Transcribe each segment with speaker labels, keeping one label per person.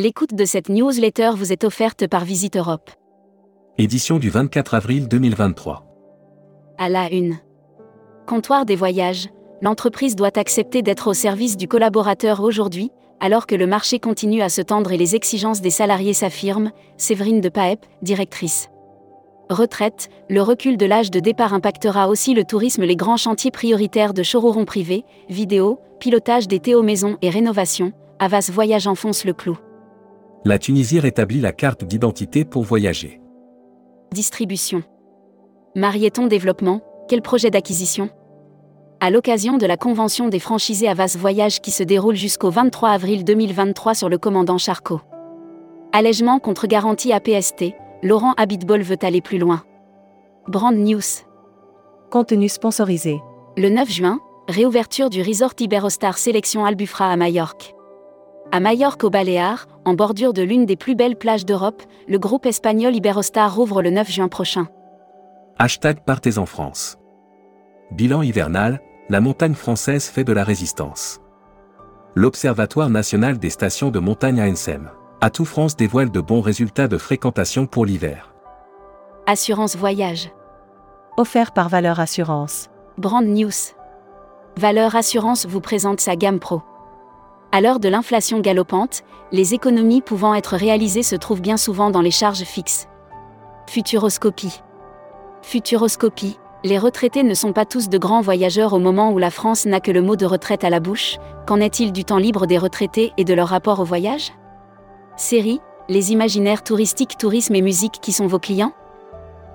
Speaker 1: L'écoute de cette newsletter vous est offerte par Visite Europe.
Speaker 2: Édition du 24 avril 2023.
Speaker 1: À la une. Comptoir des voyages, l'entreprise doit accepter d'être au service du collaborateur aujourd'hui, alors que le marché continue à se tendre et les exigences des salariés s'affirment, Séverine de Paep, directrice. Retraite, le recul de l'âge de départ impactera aussi le tourisme. Les grands chantiers prioritaires de showroom privés, vidéo, pilotage des Théo maisons et rénovation, Avas Voyage enfonce le clou.
Speaker 2: La Tunisie rétablit la carte d'identité pour voyager.
Speaker 1: Distribution. Marieton Développement, quel projet d'acquisition? À l'occasion de la convention des franchisés Avas Voyage qui se déroule jusqu'au 23 avril 2023 sur le commandant Charcot. Allègement contre garantie APST, Laurent Habitbol veut aller plus loin. Brand News.
Speaker 3: Contenu sponsorisé.
Speaker 1: Le 9 juin, réouverture du resort Iberostar Sélection Albufra à Majorque. À Majorque au Baléares, en bordure de l'une des plus belles plages d'Europe, le groupe espagnol Iberostar rouvre le 9 juin prochain.
Speaker 2: Hashtag Partez en France. Bilan hivernal, la montagne française fait de la résistance. L'Observatoire national des stations de montagne ANSEM. Atout France dévoile de bons résultats de fréquentation pour l'hiver.
Speaker 1: Assurance voyage.
Speaker 3: Offert par Valeur Assurance.
Speaker 1: Brand News. Valeur Assurance vous présente sa gamme Pro. À l'heure de l'inflation galopante, les économies pouvant être réalisées se trouvent bien souvent dans les charges fixes. Futuroscopie. Futuroscopie. Les retraités ne sont pas tous de grands voyageurs au moment où la France n'a que le mot de retraite à la bouche. Qu'en est-il du temps libre des retraités et de leur rapport au voyage? Série, les imaginaires touristiques, tourisme et musique qui sont vos clients?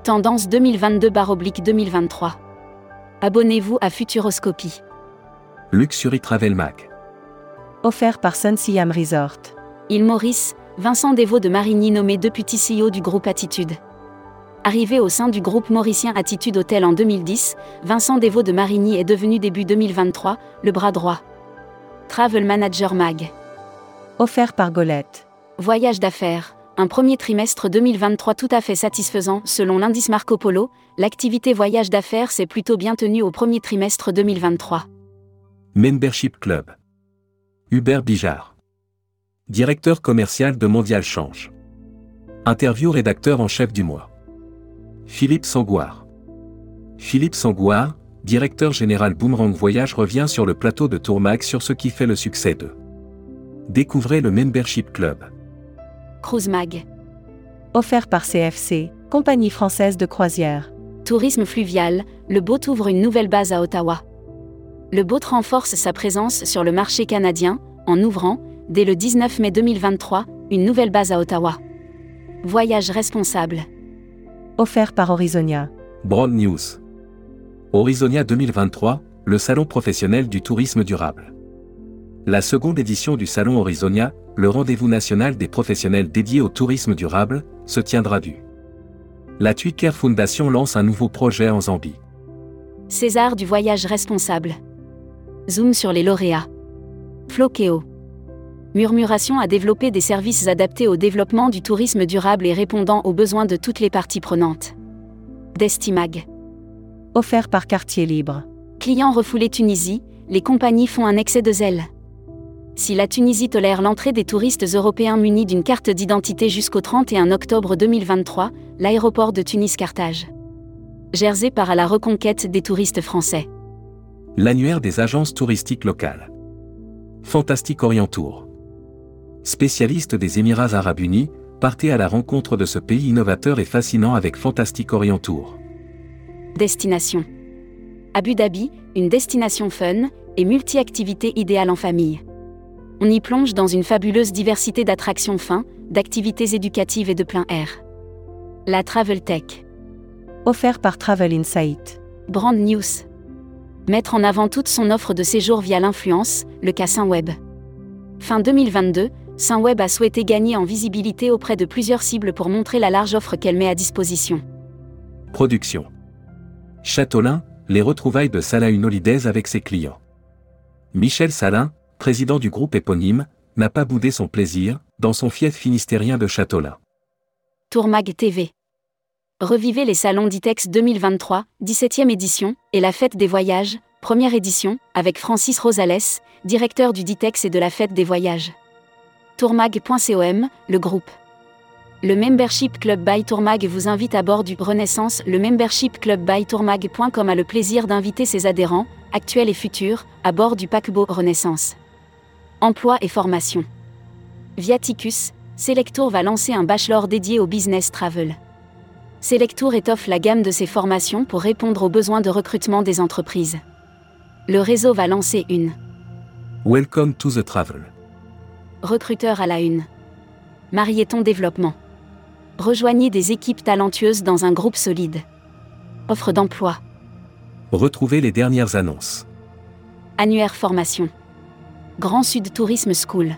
Speaker 1: Tendance 2022-2023. Abonnez-vous à Futuroscopie.
Speaker 2: Luxury Travel Mag.
Speaker 3: Offert par Sun Siam Resort.
Speaker 1: Il Maurice, Vincent Desvaux de Marigny nommé deputy CEO du groupe Attitude. Arrivé au sein du groupe mauricien Attitude Hotel en 2010, Vincent Desvaux de Marigny est devenu début 2023 le bras droit. Travel Manager Mag.
Speaker 3: Offert par Golette.
Speaker 1: Voyage d'affaires. Un premier trimestre 2023 tout à fait satisfaisant selon l'indice Marco Polo, l'activité voyage d'affaires s'est plutôt bien tenue au premier trimestre 2023.
Speaker 2: Membership Club. Hubert Bijard. Directeur commercial de Mondial Change. Interview rédacteur en chef du mois. Philippe Sangouard. Philippe Sangouard, directeur général Boomerang Voyage revient sur le plateau de Tourmac sur ce qui fait le succès de. Découvrez le Membership Club.
Speaker 1: Cruise Mag.
Speaker 3: Offert par CFC, compagnie française de croisière.
Speaker 1: Tourisme fluvial, le BOT ouvre une nouvelle base à Ottawa. Le BOT renforce sa présence sur le marché canadien, en ouvrant, dès le 19 mai 2023, une nouvelle base à Ottawa. Voyage responsable.
Speaker 3: Offert par Horizonia.
Speaker 2: Broad News. Horizonia 2023, le salon professionnel du tourisme durable. La seconde édition du salon Horizonia, le rendez-vous national des professionnels dédiés au tourisme durable, se tiendra du. La Care Foundation lance un nouveau projet en Zambie.
Speaker 1: César du voyage responsable. Zoom sur les lauréats. Flokeo. Murmuration a développé des services adaptés au développement du tourisme durable et répondant aux besoins de toutes les parties prenantes. Destimag.
Speaker 3: Offert par Quartier Libre.
Speaker 1: Clients refoulés Tunisie, les compagnies font un excès de zèle. Si la Tunisie tolère l'entrée des touristes européens munis d'une carte d'identité jusqu'au 31 octobre 2023, l'aéroport de Tunis-Carthage. Jersey part à la reconquête des touristes français.
Speaker 2: L'annuaire des agences touristiques locales. Fantastique Orient Tour. Spécialiste des Émirats arabes unis, partez à la rencontre de ce pays innovateur et fascinant avec Fantastique Orient Tour.
Speaker 1: Destination. Abu Dhabi, une destination fun et multi-activité idéale en famille on y plonge dans une fabuleuse diversité d'attractions fins, d'activités éducatives et de plein air. La Travel Tech.
Speaker 3: Offert par Travel Insight.
Speaker 1: Brand News. Mettre en avant toute son offre de séjour via l'influence, le cas Web. Fin 2022, Web a souhaité gagner en visibilité auprès de plusieurs cibles pour montrer la large offre qu'elle met à disposition.
Speaker 2: Production. Châteaulin, les retrouvailles de Salah Holidays avec ses clients. Michel Salin, président du groupe éponyme, n'a pas boudé son plaisir, dans son fief finistérien de Châteaulin.
Speaker 1: Tourmag TV. Revivez les salons d'ITEX 2023, 17e édition, et la fête des voyages, première édition, avec Francis Rosales, directeur du DITEX et de la fête des voyages. Tourmag.com, le groupe. Le Membership Club by Tourmag vous invite à bord du Renaissance. Le Membership Club by Tourmag.com a le plaisir d'inviter ses adhérents, actuels et futurs, à bord du paquebot Renaissance. Emploi et formation. Viaticus, Selectour va lancer un bachelor dédié au business travel. Selectour étoffe la gamme de ses formations pour répondre aux besoins de recrutement des entreprises. Le réseau va lancer une
Speaker 2: Welcome to the travel.
Speaker 1: recruteur à la une. Marieton Développement. Rejoignez des équipes talentueuses dans un groupe solide. Offre d'emploi.
Speaker 2: Retrouvez les dernières annonces.
Speaker 1: Annuaire formation. Grand Sud Tourisme School.